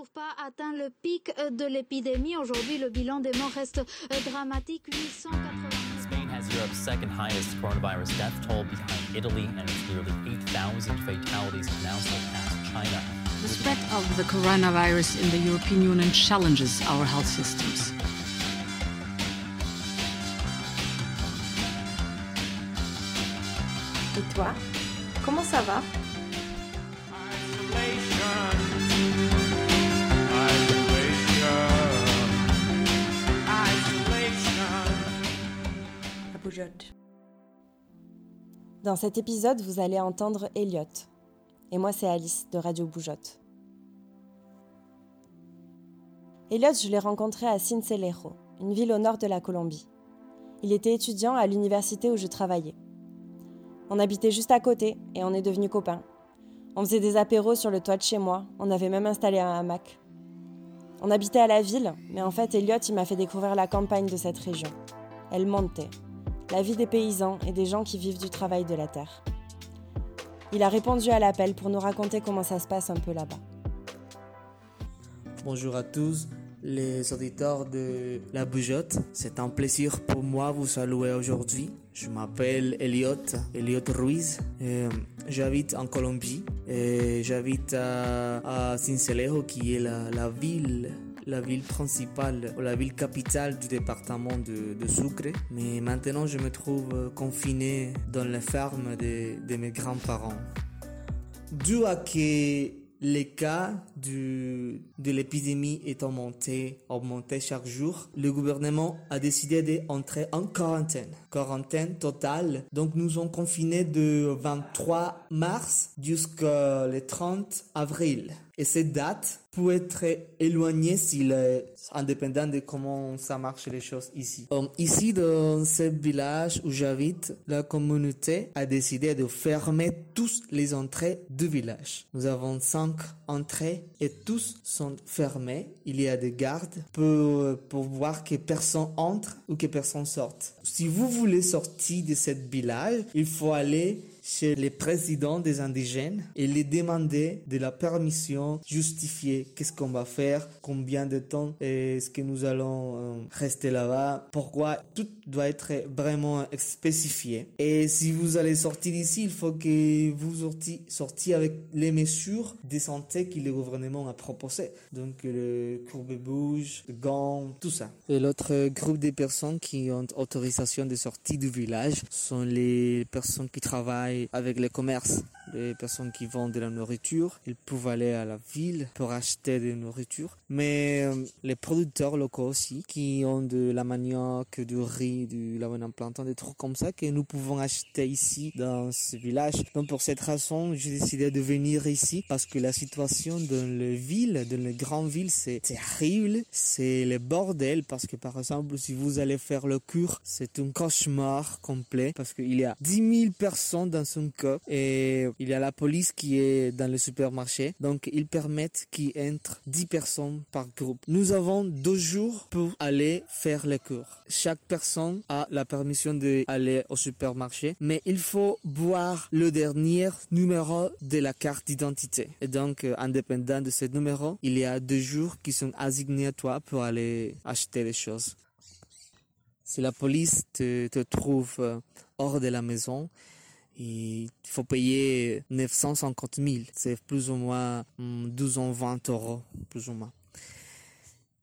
toujours pas atteint le pic euh, de l'épidémie. Aujourd'hui, le bilan des morts reste euh, dramatique. 880 Spain has Europe's second highest coronavirus death toll behind Italy, and it's nearly 8,000 fatalities now China. The spread of the coronavirus in the European Union challenges our health systems. Et toi, comment ça va? La Dans cet épisode, vous allez entendre Elliot. Et moi, c'est Alice de Radio Boujotte. Elliot, je l'ai rencontré à Sincelejo, une ville au nord de la Colombie. Il était étudiant à l'université où je travaillais. On habitait juste à côté et on est devenus copains. On faisait des apéros sur le toit de chez moi, on avait même installé un hamac. On habitait à la ville, mais en fait, Elliot, il m'a fait découvrir la campagne de cette région. Elle montait, la vie des paysans et des gens qui vivent du travail de la terre. Il a répondu à l'appel pour nous raconter comment ça se passe un peu là-bas. Bonjour à tous les auditeurs de La Bougeotte. C'est un plaisir pour moi vous saluer aujourd'hui. Je m'appelle Elliot, Elliot Ruiz. Euh, j'habite en Colombie et j'habite à, à Sincelejo qui est la ville la ville principale, la ville capitale du département de, de, Sucre. Mais maintenant, je me trouve confiné dans la ferme de, de mes grands-parents. Dû à que les cas du, de l'épidémie est augmenté chaque jour. Le gouvernement a décidé d'entrer en quarantaine. Quarantaine totale. Donc nous sommes confinés de 23 mars jusqu'au 30 avril. Et cette date peut être éloignée s'il est indépendant de comment ça marche les choses ici. Um, ici, dans ce village où j'habite, la communauté a décidé de fermer tous les entrées du village. Nous avons cinq entrées et tous sont fermés. Il y a des gardes pour, pour voir que personne entre ou que personne sorte. Si vous voulez sortir de ce village, il faut aller chez les présidents des indigènes et les demander de la permission, justifier qu'est-ce qu'on va faire, combien de temps est-ce que nous allons euh, rester là-bas, pourquoi? Tout doit être vraiment spécifié. Et si vous allez sortir d'ici, il faut que vous sortiez, avec les mesures de santé que le gouvernement a proposées. Donc le courbe-bouge, le gant, tout ça. Et l'autre groupe de personnes qui ont autorisation de sortir du village sont les personnes qui travaillent avec les commerces, les personnes qui vendent de la nourriture. Ils peuvent aller à la ville pour acheter de la nourriture. Mais euh, les producteurs locaux aussi, qui ont de la manioc, du riz, du lavande plantain, des trucs comme ça que nous pouvons acheter ici dans ce village. Donc pour cette raison, j'ai décidé de venir ici parce que la situation dans les villes, dans les grandes villes, c'est terrible. C'est le bordel parce que par exemple, si vous allez faire le cure, c'est un cauchemar complet parce qu'il y a 10 000 personnes dans son cas et il y a la police qui est dans le supermarché. Donc ils permettent qu'il entre 10 personnes par groupe. Nous avons deux jours pour aller faire le cours. Chaque personne a la permission d'aller au supermarché, mais il faut boire le dernier numéro de la carte d'identité. Et donc, euh, indépendant de ce numéro, il y a deux jours qui sont assignés à toi pour aller acheter les choses. Si la police te, te trouve euh, hors de la maison, il faut payer 950 000. C'est plus ou moins 12 ou 20 euros, plus ou moins.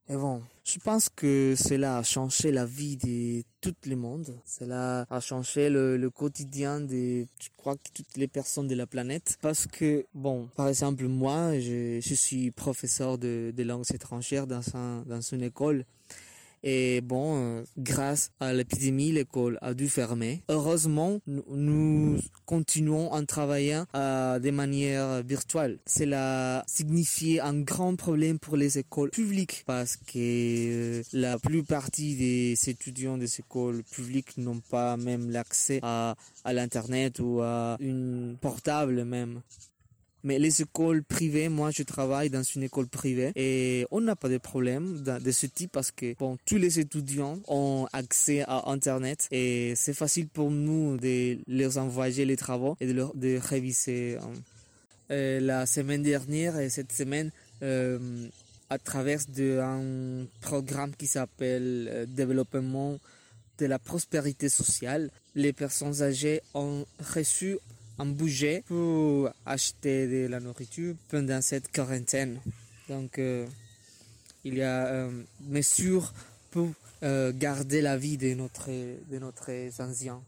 Et bon, je pense que cela a changé la vie de tout le monde. Cela a changé le, quotidien de, je crois, que toutes les personnes de la planète. Parce que, bon, par exemple, moi, je, je suis professeur de, de langues étrangères dans, un, dans une école. Et bon, euh, grâce à l'épidémie, l'école a dû fermer. Heureusement, nous continuons en travaillant euh, de manière virtuelle. Cela signifie un grand problème pour les écoles publiques parce que euh, la plupart des étudiants des écoles publiques n'ont pas même l'accès à, à l'internet ou à une portable même. Mais les écoles privées, moi je travaille dans une école privée et on n'a pas de problème de ce type parce que bon, tous les étudiants ont accès à Internet et c'est facile pour nous de leur envoyer les travaux et de, leur, réviser. Euh, la semaine dernière et cette semaine, euh, à travers un programme qui s'appelle euh, Développement de la prospérité sociale. Les personnes âgées ont reçu un budget pour acheter de la nourriture pendant cette quarantaine. Donc, euh, il y a euh, mesures pour euh, garder la vie de notre, de anciens.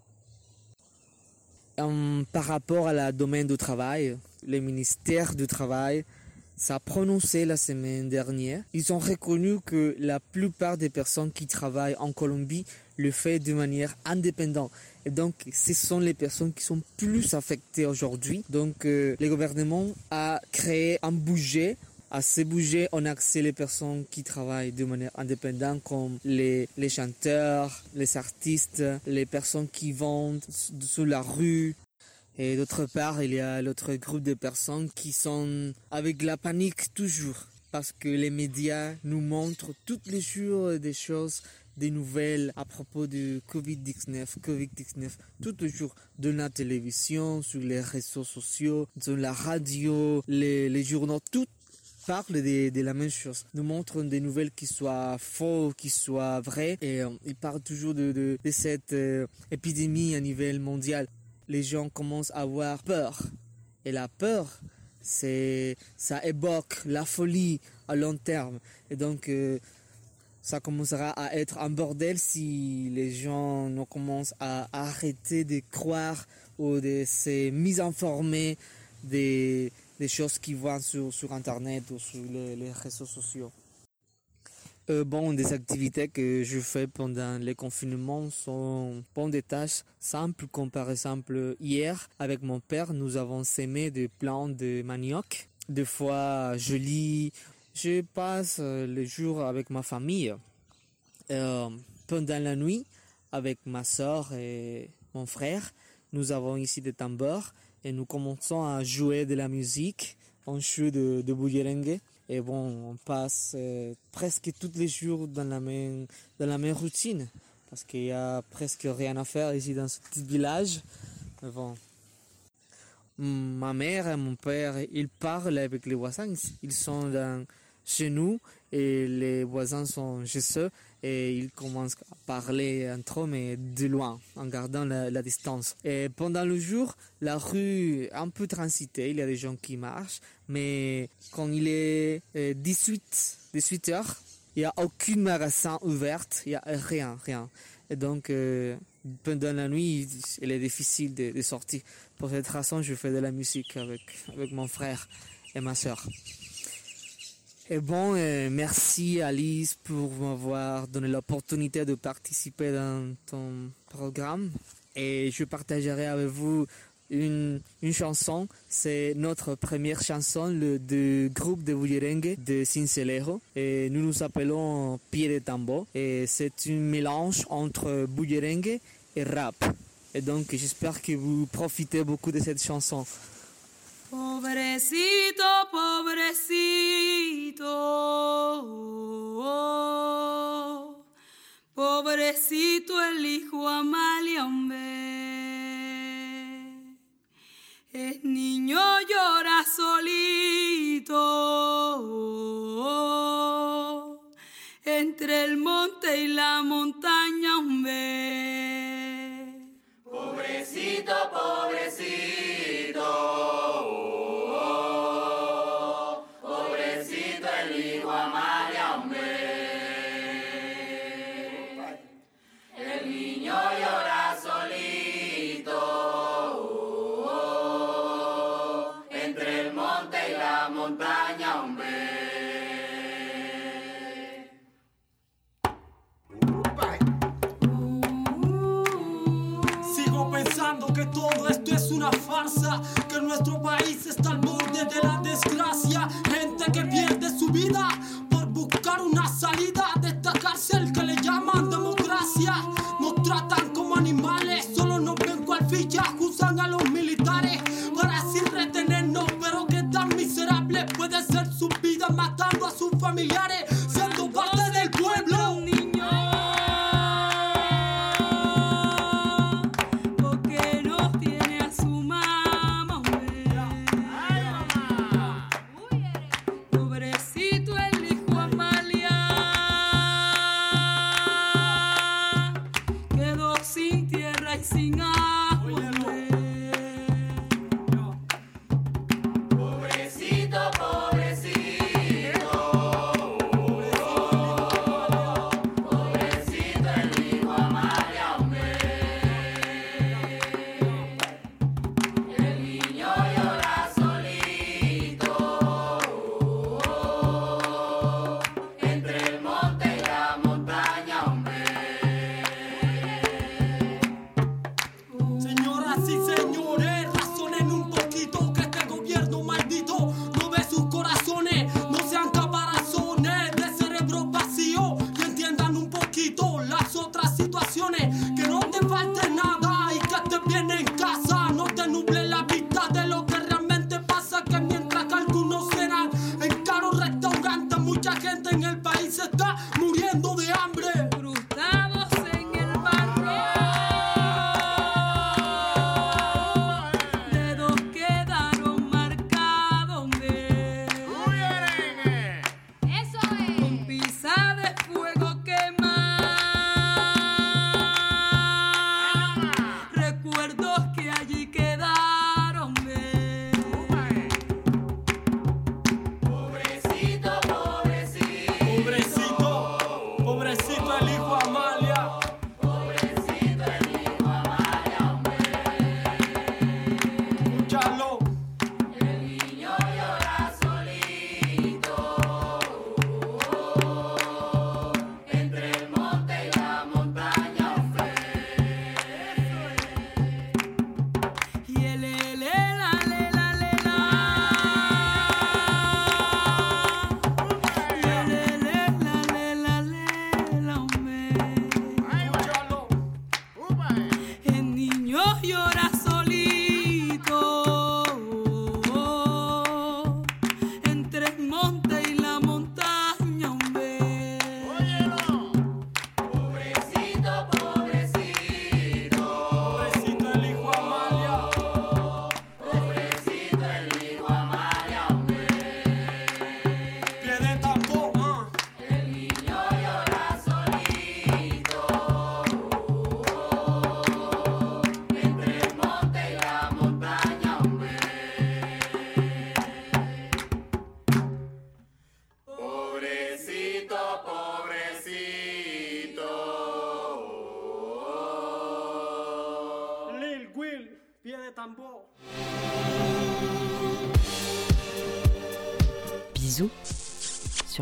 Euh, par rapport à la domaine du travail, le ministère du Travail s'est prononcé la semaine dernière. Ils ont reconnu que la plupart des personnes qui travaillent en Colombie le font de manière indépendante. Et donc, ce sont les personnes qui sont plus affectées aujourd'hui. Donc, euh, le gouvernement a créé un budget à ce budget, on a accès les personnes qui travaillent de manière indépendante, comme les, les chanteurs, les artistes, les personnes qui vendent sur la rue. Et d'autre part, il y a l'autre groupe de personnes qui sont avec la panique toujours, parce que les médias nous montrent tous les jours des choses, des nouvelles à propos du Covid-19, Covid-19, tous les jours, de la télévision, sur les réseaux sociaux, sur la radio, les, journaux, tout parle de, la même chose, nous montrent des nouvelles qui soient fausses, qui soient vraies, et euh, ils parlent toujours de cette euh, épidémie à niveau mondial. Les gens commencent à avoir peur, et la peur, c'est ça évoque la folie à long terme, et donc euh, ça commencera à être un bordel si les gens ne commencent à arrêter de croire ou de se misinformer des des choses qui vont sur, Internet ou sur les, réseaux sociaux. Euh, bon, des activités que je fais pendant les confinements sont bon, des tâches simples, comme par exemple hier, avec mon père, nous avons sémé des plants de manioc. Des fois, je lis, je passe les jours avec ma famille. Euh, pendant la nuit, avec ma soeur et mon frère, nous avons ici des tambours et nous commençons à jouer de la musique. On joue de, de bouillerengue. Et bon, on passe euh, presque tous les jours dans la même, dans la même routine. Parce qu'il y a presque rien à faire ici dans ce petit village. Mais bon. Ma mère et mon père, ils parlent avec les voisins. Ils sont chez nous et les voisins sont chez eux et ils commencent à parler entre eux mais de loin en gardant la, distance. Et pendant le jour, la rue est un peu transitée, il y a des gens qui marchent, mais quand il est 18, 18 heures, il n'y a aucun magasin ouvert, il n'y a rien, rien. Donc, euh, pendant la nuit, il est difficile de, sortir. Pour cette raison, je fais de la musique avec, avec mon frère et ma soeur. Et bon, euh, merci Alice pour m'avoir donné l'opportunité de participer dans ton programme. Et je partagerai avec vous une, chanson. C'est notre première chanson le, du groupe de Bullerengue de Cincelejo. Et nous nous appelons Pied de Tambo. Et c'est un mélange entre Bullerengue et rap. Et donc j'espère que vous profitez beaucoup de cette chanson. Pobrecito, pobrecito, el hijo Amalia, entre el monte y la montaña, hombre. Pobrecito, pobrecito. Que nuestro país está al borde de la desgracia, sí señor.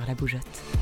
La bougeotte.